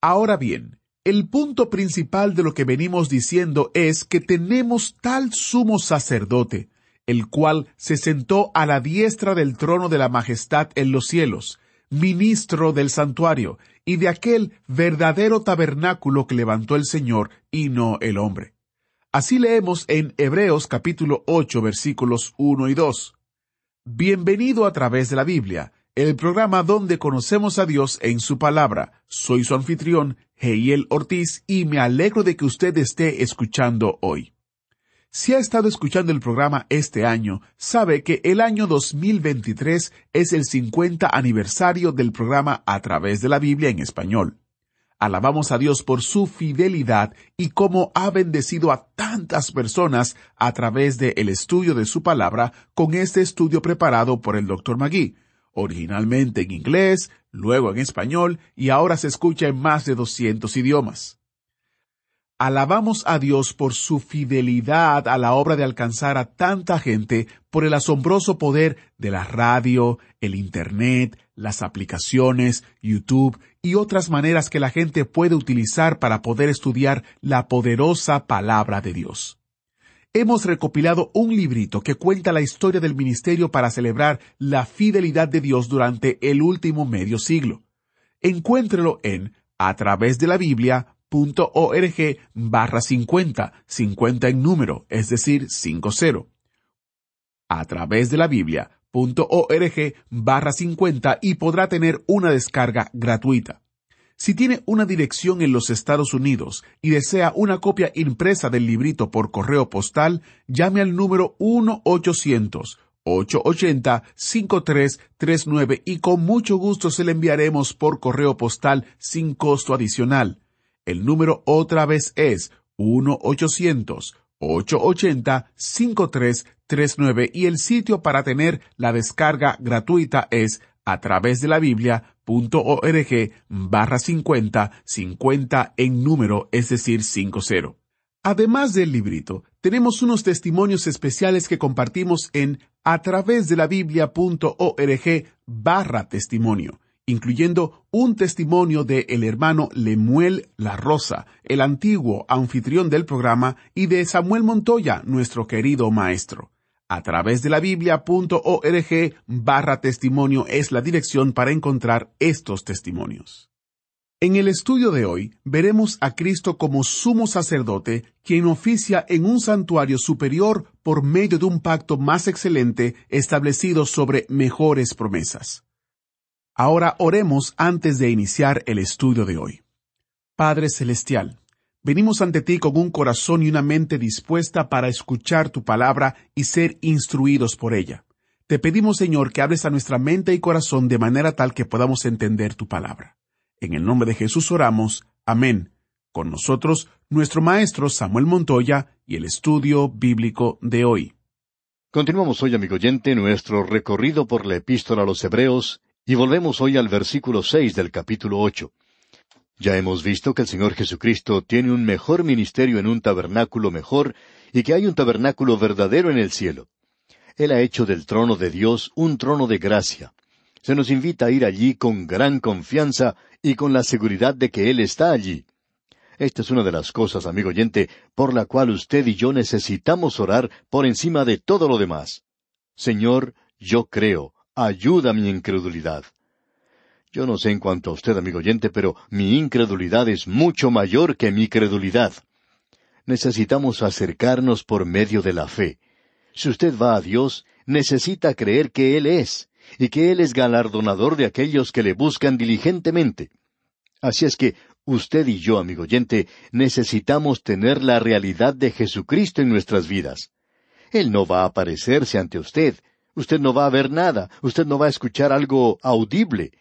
Ahora bien, el punto principal de lo que venimos diciendo es que tenemos tal sumo sacerdote, el cual se sentó a la diestra del trono de la majestad en los cielos, ministro del santuario y de aquel verdadero tabernáculo que levantó el Señor y no el hombre. Así leemos en Hebreos capítulo 8 versículos 1 y 2. Bienvenido a través de la Biblia, el programa donde conocemos a Dios en su palabra. Soy su anfitrión, Heiel Ortiz, y me alegro de que usted esté escuchando hoy. Si ha estado escuchando el programa este año, sabe que el año 2023 es el 50 aniversario del programa A través de la Biblia en español. Alabamos a Dios por su fidelidad y cómo ha bendecido a tantas personas a través del el estudio de su palabra con este estudio preparado por el Dr. Magui, originalmente en inglés, luego en español y ahora se escucha en más de 200 idiomas. Alabamos a Dios por su fidelidad a la obra de alcanzar a tanta gente por el asombroso poder de la radio, el Internet, las aplicaciones, YouTube y otras maneras que la gente puede utilizar para poder estudiar la poderosa palabra de Dios. Hemos recopilado un librito que cuenta la historia del ministerio para celebrar la fidelidad de Dios durante el último medio siglo. Encuéntrelo en a través de la Biblia org barra 50, 50 en número, es decir, 50. A través de la Biblia org barra 50 y podrá tener una descarga gratuita. Si tiene una dirección en los Estados Unidos y desea una copia impresa del librito por correo postal, llame al número 1-800-880-5339 y con mucho gusto se le enviaremos por correo postal sin costo adicional. El número otra vez es 1-800-880-5339 y el sitio para tener la descarga gratuita es a través de la biblia.org barra 50, 50 en número, es decir, 50. Además del librito, tenemos unos testimonios especiales que compartimos en a través de la biblia.org barra testimonio incluyendo un testimonio de el hermano Lemuel La Rosa, el antiguo anfitrión del programa, y de Samuel Montoya, nuestro querido maestro. A través de la biblia.org barra testimonio es la dirección para encontrar estos testimonios. En el estudio de hoy veremos a Cristo como sumo sacerdote, quien oficia en un santuario superior por medio de un pacto más excelente establecido sobre mejores promesas. Ahora oremos antes de iniciar el estudio de hoy. Padre Celestial, venimos ante ti con un corazón y una mente dispuesta para escuchar tu palabra y ser instruidos por ella. Te pedimos, Señor, que hables a nuestra mente y corazón de manera tal que podamos entender tu palabra. En el nombre de Jesús oramos. Amén. Con nosotros, nuestro maestro Samuel Montoya y el estudio bíblico de hoy. Continuamos hoy, amigo oyente, nuestro recorrido por la epístola a los Hebreos y volvemos hoy al versículo seis del capítulo ocho. Ya hemos visto que el Señor Jesucristo tiene un mejor ministerio en un tabernáculo mejor y que hay un tabernáculo verdadero en el cielo. Él ha hecho del trono de Dios un trono de gracia. Se nos invita a ir allí con gran confianza y con la seguridad de que Él está allí. Esta es una de las cosas, amigo oyente, por la cual usted y yo necesitamos orar por encima de todo lo demás. Señor, yo creo, ayuda mi incredulidad. Yo no sé en cuanto a usted, amigo oyente, pero mi incredulidad es mucho mayor que mi credulidad. Necesitamos acercarnos por medio de la fe. Si usted va a Dios, necesita creer que Él es, y que Él es galardonador de aquellos que le buscan diligentemente. Así es que usted y yo, amigo oyente, necesitamos tener la realidad de Jesucristo en nuestras vidas. Él no va a aparecerse ante usted, Usted no va a ver nada, usted no va a escuchar algo audible,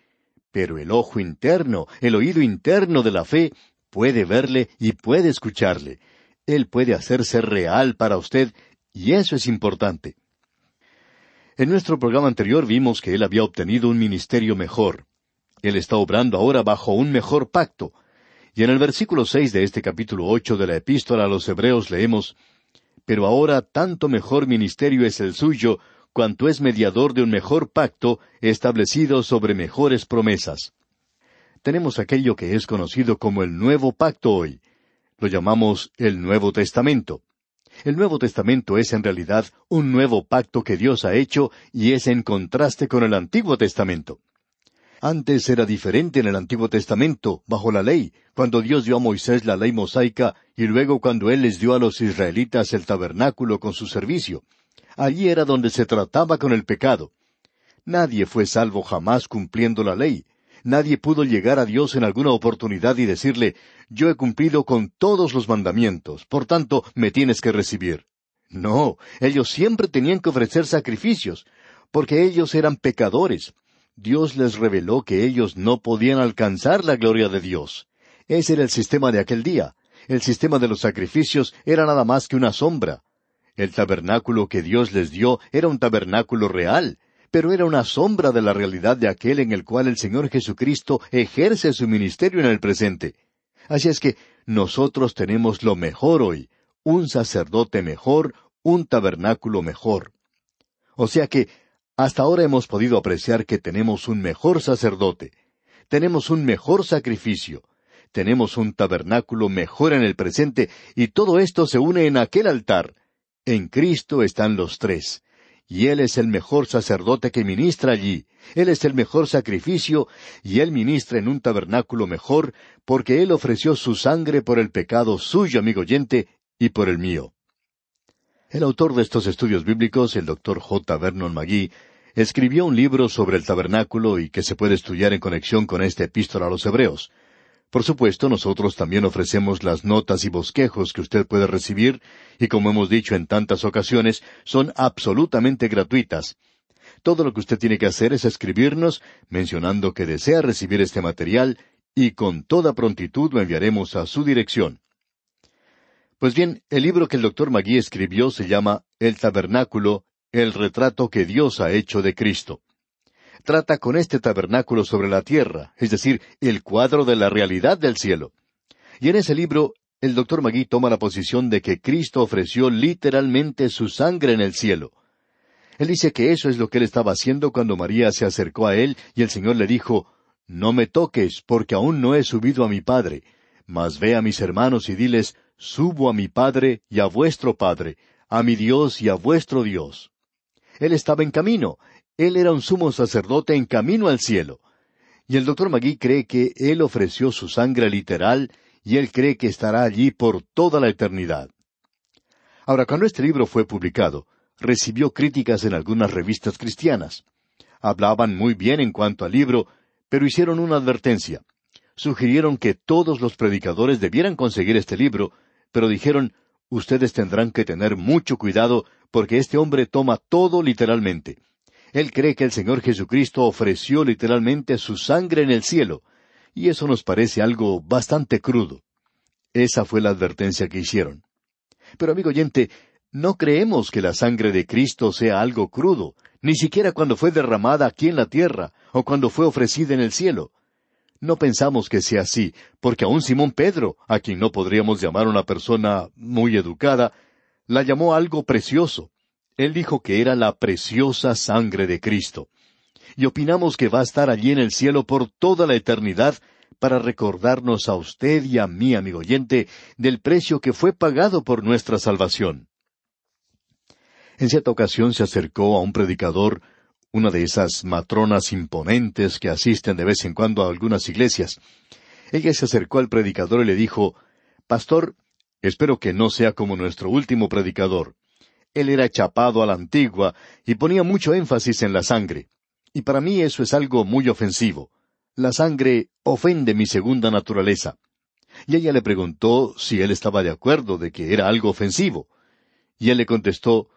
pero el ojo interno, el oído interno de la fe, puede verle y puede escucharle. Él puede hacerse real para usted, y eso es importante. En nuestro programa anterior vimos que él había obtenido un ministerio mejor. Él está obrando ahora bajo un mejor pacto. Y en el versículo seis de este capítulo ocho de la Epístola a los Hebreos leemos Pero ahora tanto mejor ministerio es el suyo, cuanto es mediador de un mejor pacto establecido sobre mejores promesas. Tenemos aquello que es conocido como el Nuevo Pacto hoy. Lo llamamos el Nuevo Testamento. El Nuevo Testamento es en realidad un nuevo pacto que Dios ha hecho y es en contraste con el Antiguo Testamento. Antes era diferente en el Antiguo Testamento, bajo la ley, cuando Dios dio a Moisés la ley mosaica y luego cuando Él les dio a los israelitas el tabernáculo con su servicio. Allí era donde se trataba con el pecado. Nadie fue salvo jamás cumpliendo la ley. Nadie pudo llegar a Dios en alguna oportunidad y decirle, yo he cumplido con todos los mandamientos, por tanto me tienes que recibir. No, ellos siempre tenían que ofrecer sacrificios, porque ellos eran pecadores. Dios les reveló que ellos no podían alcanzar la gloria de Dios. Ese era el sistema de aquel día. El sistema de los sacrificios era nada más que una sombra. El tabernáculo que Dios les dio era un tabernáculo real, pero era una sombra de la realidad de aquel en el cual el Señor Jesucristo ejerce su ministerio en el presente. Así es que nosotros tenemos lo mejor hoy, un sacerdote mejor, un tabernáculo mejor. O sea que hasta ahora hemos podido apreciar que tenemos un mejor sacerdote, tenemos un mejor sacrificio, tenemos un tabernáculo mejor en el presente, y todo esto se une en aquel altar, en Cristo están los tres. Y Él es el mejor sacerdote que ministra allí. Él es el mejor sacrificio, y Él ministra en un tabernáculo mejor, porque Él ofreció su sangre por el pecado suyo, amigo oyente, y por el mío. El autor de estos estudios bíblicos, el doctor J. Vernon McGee, escribió un libro sobre el tabernáculo y que se puede estudiar en conexión con esta epístola a los Hebreos. Por supuesto, nosotros también ofrecemos las notas y bosquejos que usted puede recibir, y como hemos dicho en tantas ocasiones, son absolutamente gratuitas. Todo lo que usted tiene que hacer es escribirnos mencionando que desea recibir este material y con toda prontitud lo enviaremos a su dirección. Pues bien, el libro que el doctor Magui escribió se llama El Tabernáculo, el retrato que Dios ha hecho de Cristo trata con este tabernáculo sobre la tierra, es decir, el cuadro de la realidad del cielo. Y en ese libro, el doctor Magui toma la posición de que Cristo ofreció literalmente su sangre en el cielo. Él dice que eso es lo que él estaba haciendo cuando María se acercó a él y el Señor le dijo, No me toques, porque aún no he subido a mi Padre, mas ve a mis hermanos y diles, Subo a mi Padre y a vuestro Padre, a mi Dios y a vuestro Dios. Él estaba en camino, él era un sumo sacerdote en camino al cielo. Y el doctor Magui cree que Él ofreció su sangre literal y Él cree que estará allí por toda la eternidad. Ahora, cuando este libro fue publicado, recibió críticas en algunas revistas cristianas. Hablaban muy bien en cuanto al libro, pero hicieron una advertencia. Sugirieron que todos los predicadores debieran conseguir este libro, pero dijeron, ustedes tendrán que tener mucho cuidado porque este hombre toma todo literalmente. Él cree que el Señor Jesucristo ofreció literalmente su sangre en el cielo, y eso nos parece algo bastante crudo. Esa fue la advertencia que hicieron. Pero amigo oyente, no creemos que la sangre de Cristo sea algo crudo, ni siquiera cuando fue derramada aquí en la tierra, o cuando fue ofrecida en el cielo. No pensamos que sea así, porque aun Simón Pedro, a quien no podríamos llamar una persona muy educada, la llamó algo precioso. Él dijo que era la preciosa sangre de Cristo. Y opinamos que va a estar allí en el cielo por toda la eternidad para recordarnos a usted y a mí, amigo oyente, del precio que fue pagado por nuestra salvación. En cierta ocasión se acercó a un predicador, una de esas matronas imponentes que asisten de vez en cuando a algunas iglesias. Ella se acercó al predicador y le dijo, Pastor, espero que no sea como nuestro último predicador. Él era chapado a la antigua y ponía mucho énfasis en la sangre. Y para mí eso es algo muy ofensivo. La sangre ofende mi segunda naturaleza. Y ella le preguntó si él estaba de acuerdo de que era algo ofensivo. Y él le contestó,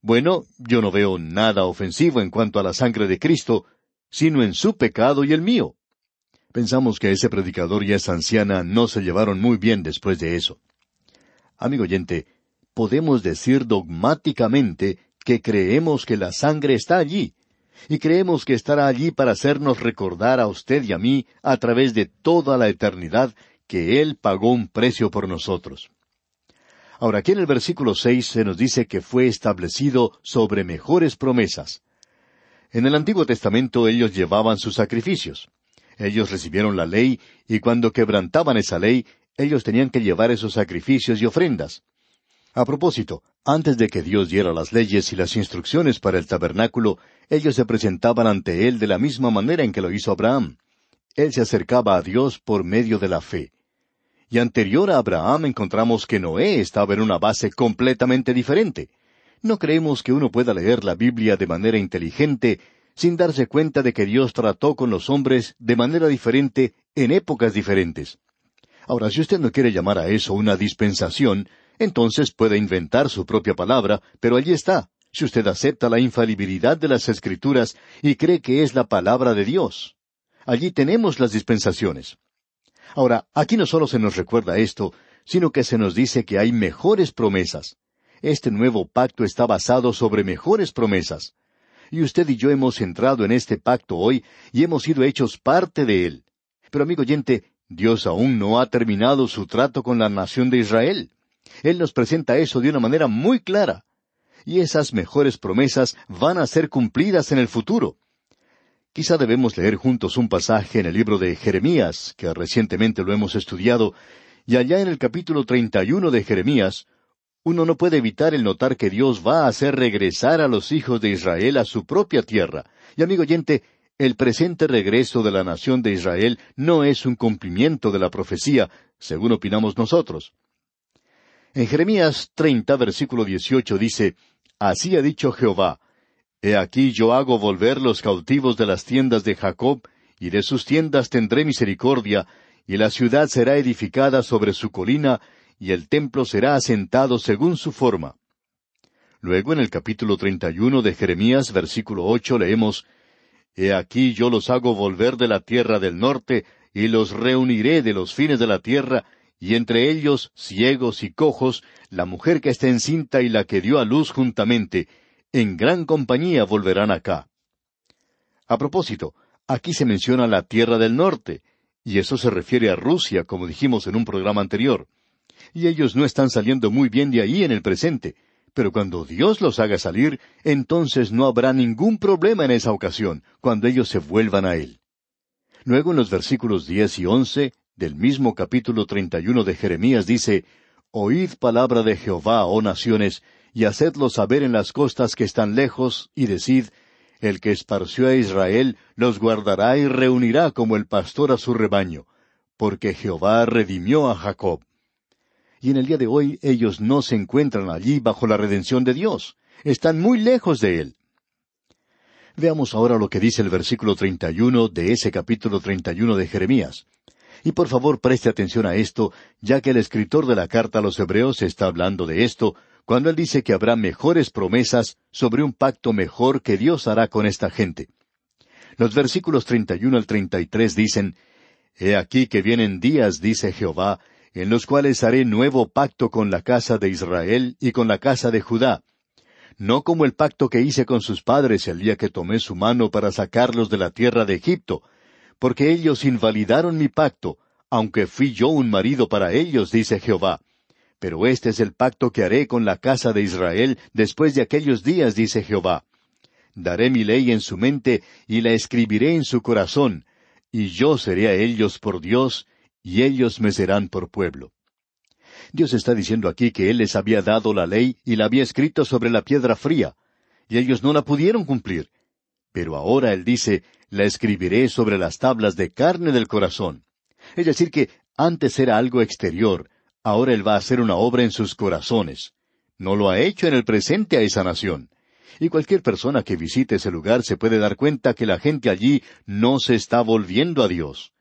Bueno, yo no veo nada ofensivo en cuanto a la sangre de Cristo, sino en su pecado y el mío. Pensamos que ese predicador y esa anciana no se llevaron muy bien después de eso. Amigo oyente, podemos decir dogmáticamente que creemos que la sangre está allí, y creemos que estará allí para hacernos recordar a usted y a mí a través de toda la eternidad que Él pagó un precio por nosotros. Ahora, aquí en el versículo seis se nos dice que fue establecido sobre mejores promesas. En el Antiguo Testamento ellos llevaban sus sacrificios. Ellos recibieron la ley y cuando quebrantaban esa ley, ellos tenían que llevar esos sacrificios y ofrendas. A propósito, antes de que Dios diera las leyes y las instrucciones para el tabernáculo, ellos se presentaban ante Él de la misma manera en que lo hizo Abraham. Él se acercaba a Dios por medio de la fe. Y anterior a Abraham encontramos que Noé estaba en una base completamente diferente. No creemos que uno pueda leer la Biblia de manera inteligente sin darse cuenta de que Dios trató con los hombres de manera diferente en épocas diferentes. Ahora, si usted no quiere llamar a eso una dispensación, entonces puede inventar su propia palabra, pero allí está, si usted acepta la infalibilidad de las Escrituras y cree que es la palabra de Dios. Allí tenemos las dispensaciones. Ahora, aquí no solo se nos recuerda esto, sino que se nos dice que hay mejores promesas. Este nuevo pacto está basado sobre mejores promesas. Y usted y yo hemos entrado en este pacto hoy y hemos sido hechos parte de él. Pero amigo oyente, Dios aún no ha terminado su trato con la nación de Israel. Él nos presenta eso de una manera muy clara. Y esas mejores promesas van a ser cumplidas en el futuro. Quizá debemos leer juntos un pasaje en el libro de Jeremías, que recientemente lo hemos estudiado, y allá en el capítulo treinta y uno de Jeremías, uno no puede evitar el notar que Dios va a hacer regresar a los hijos de Israel a su propia tierra. Y amigo oyente, el presente regreso de la nación de Israel no es un cumplimiento de la profecía, según opinamos nosotros. En Jeremías 30, versículo 18 dice, Así ha dicho Jehová, He aquí yo hago volver los cautivos de las tiendas de Jacob, y de sus tiendas tendré misericordia, y la ciudad será edificada sobre su colina, y el templo será asentado según su forma. Luego en el capítulo treinta y uno de Jeremías, versículo ocho, leemos, He aquí yo los hago volver de la tierra del norte, y los reuniré de los fines de la tierra, y entre ellos ciegos y cojos, la mujer que está encinta y la que dio a luz juntamente, en gran compañía volverán acá. A propósito, aquí se menciona la tierra del norte, y eso se refiere a Rusia, como dijimos en un programa anterior. Y ellos no están saliendo muy bien de ahí en el presente, pero cuando Dios los haga salir, entonces no habrá ningún problema en esa ocasión, cuando ellos se vuelvan a Él. Luego en los versículos diez y once del mismo capítulo treinta y uno de Jeremías dice, Oíd palabra de Jehová, oh naciones, y hacedlo saber en las costas que están lejos, y decid, El que esparció a Israel los guardará y reunirá como el pastor a su rebaño, porque Jehová redimió a Jacob. Y en el día de hoy ellos no se encuentran allí bajo la redención de Dios, están muy lejos de Él. Veamos ahora lo que dice el versículo treinta y uno de ese capítulo treinta y uno de Jeremías. Y por favor preste atención a esto, ya que el escritor de la carta a los Hebreos está hablando de esto, cuando él dice que habrá mejores promesas sobre un pacto mejor que Dios hará con esta gente. Los versículos 31 al 33 dicen, He aquí que vienen días, dice Jehová, en los cuales haré nuevo pacto con la casa de Israel y con la casa de Judá, no como el pacto que hice con sus padres el día que tomé su mano para sacarlos de la tierra de Egipto, porque ellos invalidaron mi pacto, aunque fui yo un marido para ellos, dice Jehová. Pero este es el pacto que haré con la casa de Israel después de aquellos días, dice Jehová. Daré mi ley en su mente y la escribiré en su corazón, y yo seré a ellos por Dios, y ellos me serán por pueblo. Dios está diciendo aquí que Él les había dado la ley y la había escrito sobre la piedra fría, y ellos no la pudieron cumplir. Pero ahora Él dice, la escribiré sobre las tablas de carne del corazón. Es decir, que antes era algo exterior, ahora Él va a hacer una obra en sus corazones. No lo ha hecho en el presente a esa nación. Y cualquier persona que visite ese lugar se puede dar cuenta que la gente allí no se está volviendo a Dios.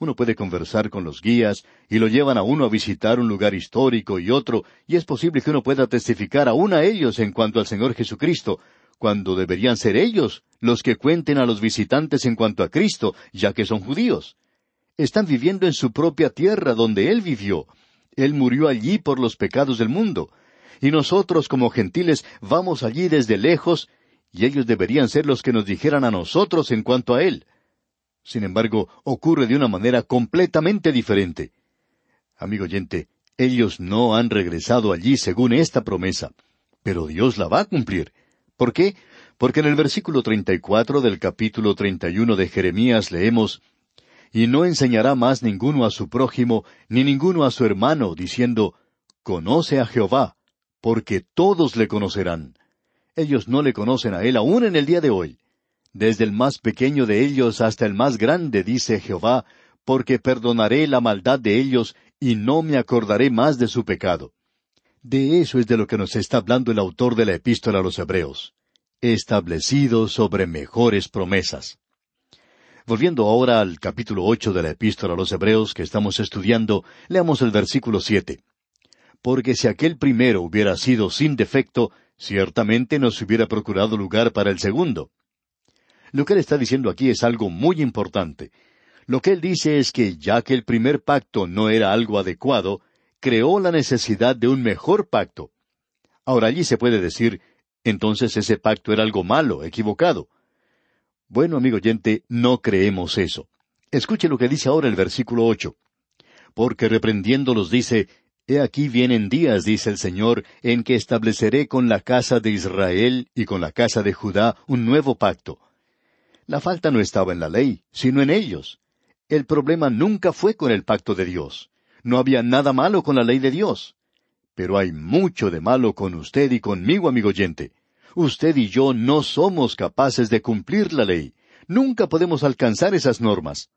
Uno puede conversar con los guías y lo llevan a uno a visitar un lugar histórico y otro, y es posible que uno pueda testificar aún a ellos en cuanto al Señor Jesucristo, cuando deberían ser ellos los que cuenten a los visitantes en cuanto a Cristo, ya que son judíos. están viviendo en su propia tierra donde Él vivió. Él murió allí por los pecados del mundo. Y nosotros como gentiles vamos allí desde lejos, y ellos deberían ser los que nos dijeran a nosotros en cuanto a Él. Sin embargo, ocurre de una manera completamente diferente. Amigo oyente, ellos no han regresado allí según esta promesa, pero Dios la va a cumplir. ¿Por qué? Porque en el versículo treinta y cuatro del capítulo treinta y uno de Jeremías leemos Y no enseñará más ninguno a su prójimo, ni ninguno a su hermano, diciendo Conoce a Jehová, porque todos le conocerán. Ellos no le conocen a él aún en el día de hoy. Desde el más pequeño de ellos hasta el más grande, dice Jehová, porque perdonaré la maldad de ellos y no me acordaré más de su pecado. De eso es de lo que nos está hablando el autor de la epístola a los Hebreos, establecido sobre mejores promesas. Volviendo ahora al capítulo ocho de la epístola a los Hebreos que estamos estudiando, leamos el versículo siete. Porque si aquel primero hubiera sido sin defecto, ciertamente nos hubiera procurado lugar para el segundo. Lo que él está diciendo aquí es algo muy importante. Lo que él dice es que ya que el primer pacto no era algo adecuado, creó la necesidad de un mejor pacto. Ahora allí se puede decir, entonces ese pacto era algo malo, equivocado. Bueno, amigo oyente, no creemos eso. Escuche lo que dice ahora el versículo ocho. Porque reprendiéndolos dice, He aquí vienen días, dice el Señor, en que estableceré con la casa de Israel y con la casa de Judá un nuevo pacto la falta no estaba en la ley, sino en ellos. El problema nunca fue con el pacto de Dios. No había nada malo con la ley de Dios. Pero hay mucho de malo con usted y conmigo, amigo oyente. Usted y yo no somos capaces de cumplir la ley. Nunca podemos alcanzar esas normas.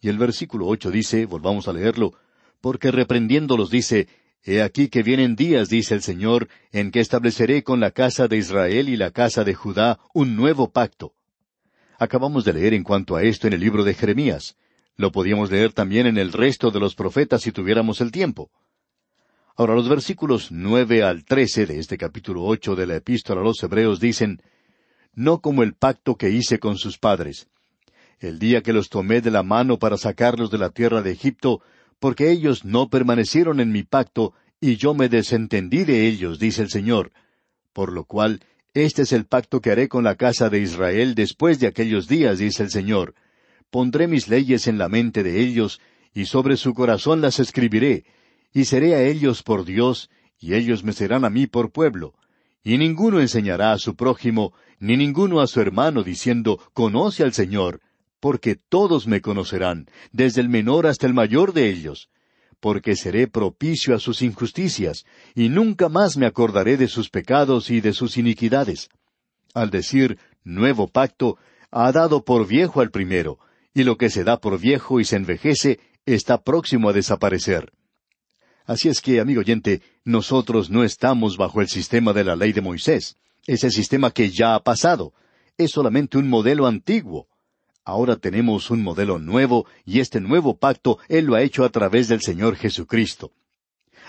Y el versículo ocho dice, volvamos a leerlo, porque reprendiéndolos dice, He aquí que vienen días, dice el Señor, en que estableceré con la casa de Israel y la casa de Judá un nuevo pacto Acabamos de leer en cuanto a esto en el libro de Jeremías. Lo podíamos leer también en el resto de los profetas si tuviéramos el tiempo. Ahora los versículos nueve al trece de este capítulo ocho de la Epístola a los Hebreos dicen No como el pacto que hice con sus padres. El día que los tomé de la mano para sacarlos de la tierra de Egipto, porque ellos no permanecieron en mi pacto, y yo me desentendí de ellos, dice el Señor. Por lo cual este es el pacto que haré con la casa de Israel después de aquellos días, dice el Señor. Pondré mis leyes en la mente de ellos, y sobre su corazón las escribiré, y seré a ellos por Dios, y ellos me serán a mí por pueblo. Y ninguno enseñará a su prójimo, ni ninguno a su hermano, diciendo, Conoce al Señor, porque todos me conocerán, desde el menor hasta el mayor de ellos porque seré propicio a sus injusticias, y nunca más me acordaré de sus pecados y de sus iniquidades. Al decir nuevo pacto, ha dado por viejo al primero, y lo que se da por viejo y se envejece está próximo a desaparecer. Así es que, amigo oyente, nosotros no estamos bajo el sistema de la ley de Moisés, ese sistema que ya ha pasado, es solamente un modelo antiguo. Ahora tenemos un modelo nuevo y este nuevo pacto Él lo ha hecho a través del Señor Jesucristo.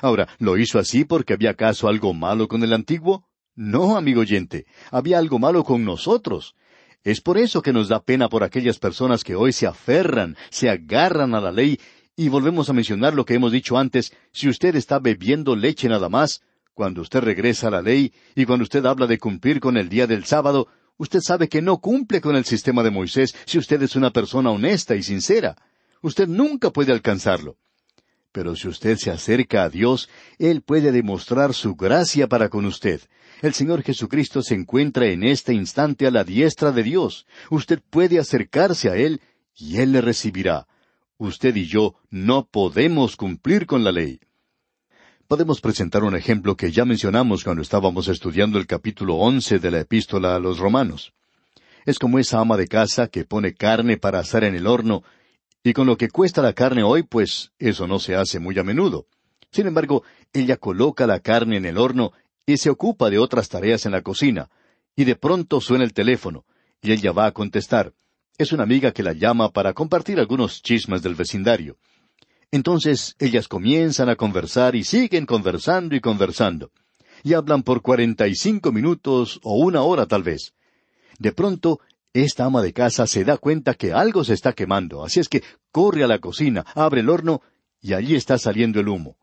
Ahora, ¿lo hizo así porque había acaso algo malo con el antiguo? No, amigo oyente, había algo malo con nosotros. Es por eso que nos da pena por aquellas personas que hoy se aferran, se agarran a la ley, y volvemos a mencionar lo que hemos dicho antes, si usted está bebiendo leche nada más, cuando usted regresa a la ley, y cuando usted habla de cumplir con el día del sábado, Usted sabe que no cumple con el sistema de Moisés si usted es una persona honesta y sincera. Usted nunca puede alcanzarlo. Pero si usted se acerca a Dios, Él puede demostrar su gracia para con usted. El Señor Jesucristo se encuentra en este instante a la diestra de Dios. Usted puede acercarse a Él y Él le recibirá. Usted y yo no podemos cumplir con la ley podemos presentar un ejemplo que ya mencionamos cuando estábamos estudiando el capítulo once de la epístola a los romanos. Es como esa ama de casa que pone carne para asar en el horno, y con lo que cuesta la carne hoy, pues eso no se hace muy a menudo. Sin embargo, ella coloca la carne en el horno y se ocupa de otras tareas en la cocina, y de pronto suena el teléfono, y ella va a contestar. Es una amiga que la llama para compartir algunos chismes del vecindario. Entonces ellas comienzan a conversar y siguen conversando y conversando. Y hablan por cuarenta y cinco minutos o una hora tal vez. De pronto, esta ama de casa se da cuenta que algo se está quemando, así es que corre a la cocina, abre el horno y allí está saliendo el humo.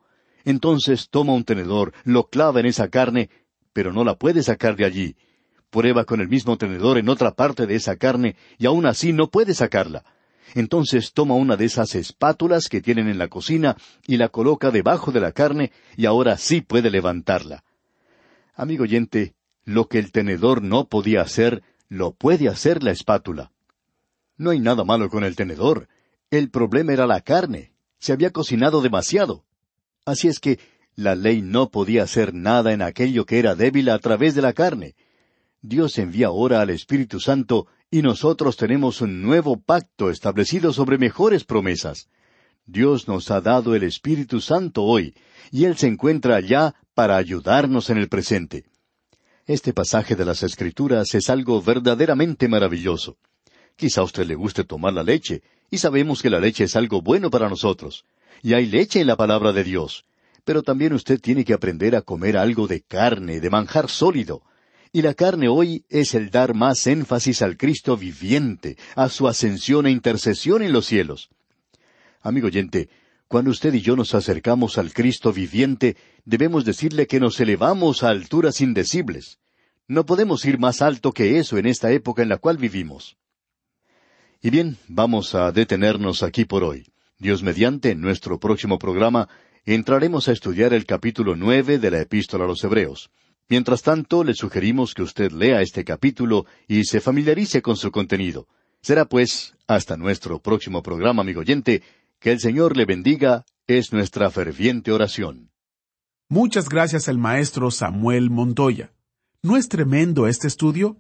Entonces toma un tenedor, lo clava en esa carne, pero no la puede sacar de allí. Prueba con el mismo tenedor en otra parte de esa carne y aún así no puede sacarla. Entonces toma una de esas espátulas que tienen en la cocina y la coloca debajo de la carne y ahora sí puede levantarla. Amigo oyente, lo que el tenedor no podía hacer, lo puede hacer la espátula. No hay nada malo con el tenedor. El problema era la carne. Se había cocinado demasiado. Así es que la ley no podía hacer nada en aquello que era débil a través de la carne. Dios envía ahora al Espíritu Santo y nosotros tenemos un nuevo pacto establecido sobre mejores promesas. Dios nos ha dado el Espíritu Santo hoy, y Él se encuentra allá para ayudarnos en el presente. Este pasaje de las Escrituras es algo verdaderamente maravilloso. Quizá a usted le guste tomar la leche, y sabemos que la leche es algo bueno para nosotros. Y hay leche en la palabra de Dios. Pero también usted tiene que aprender a comer algo de carne, de manjar sólido. Y la carne hoy es el dar más énfasis al Cristo viviente, a su ascensión e intercesión en los cielos. Amigo oyente, cuando usted y yo nos acercamos al Cristo viviente, debemos decirle que nos elevamos a alturas indecibles. No podemos ir más alto que eso en esta época en la cual vivimos. Y bien, vamos a detenernos aquí por hoy. Dios mediante, en nuestro próximo programa, entraremos a estudiar el capítulo nueve de la Epístola a los Hebreos. Mientras tanto, le sugerimos que usted lea este capítulo y se familiarice con su contenido. Será pues, hasta nuestro próximo programa, amigo oyente, que el Señor le bendiga, es nuestra ferviente oración. Muchas gracias al maestro Samuel Montoya. ¿No es tremendo este estudio?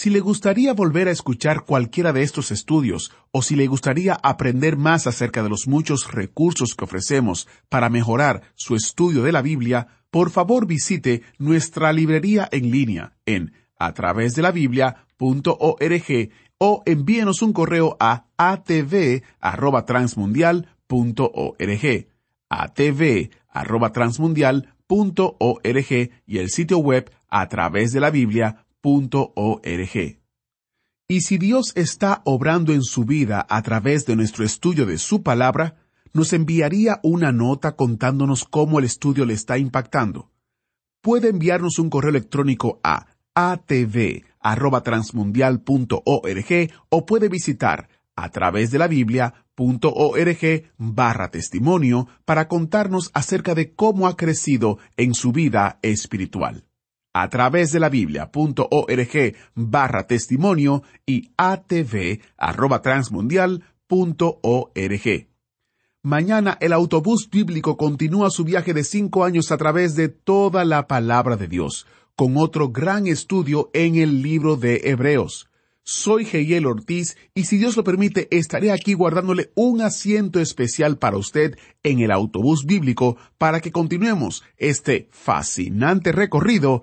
Si le gustaría volver a escuchar cualquiera de estos estudios o si le gustaría aprender más acerca de los muchos recursos que ofrecemos para mejorar su estudio de la Biblia, por favor visite nuestra librería en línea en a través de la Biblia.org o envíenos un correo a atv@transmundial.org. atv@transmundial.org y el sitio web a través de la Y si Dios está obrando en su vida a través de nuestro estudio de su palabra, nos enviaría una nota contándonos cómo el estudio le está impactando. Puede enviarnos un correo electrónico a atv@transmundial.org o puede visitar a través de la Biblia.org barra testimonio para contarnos acerca de cómo ha crecido en su vida espiritual. A través de la Biblia.org barra testimonio y atv@transmundial.org. Mañana el autobús bíblico continúa su viaje de cinco años a través de toda la palabra de Dios, con otro gran estudio en el libro de Hebreos. Soy Geyel Ortiz y si Dios lo permite estaré aquí guardándole un asiento especial para usted en el autobús bíblico para que continuemos este fascinante recorrido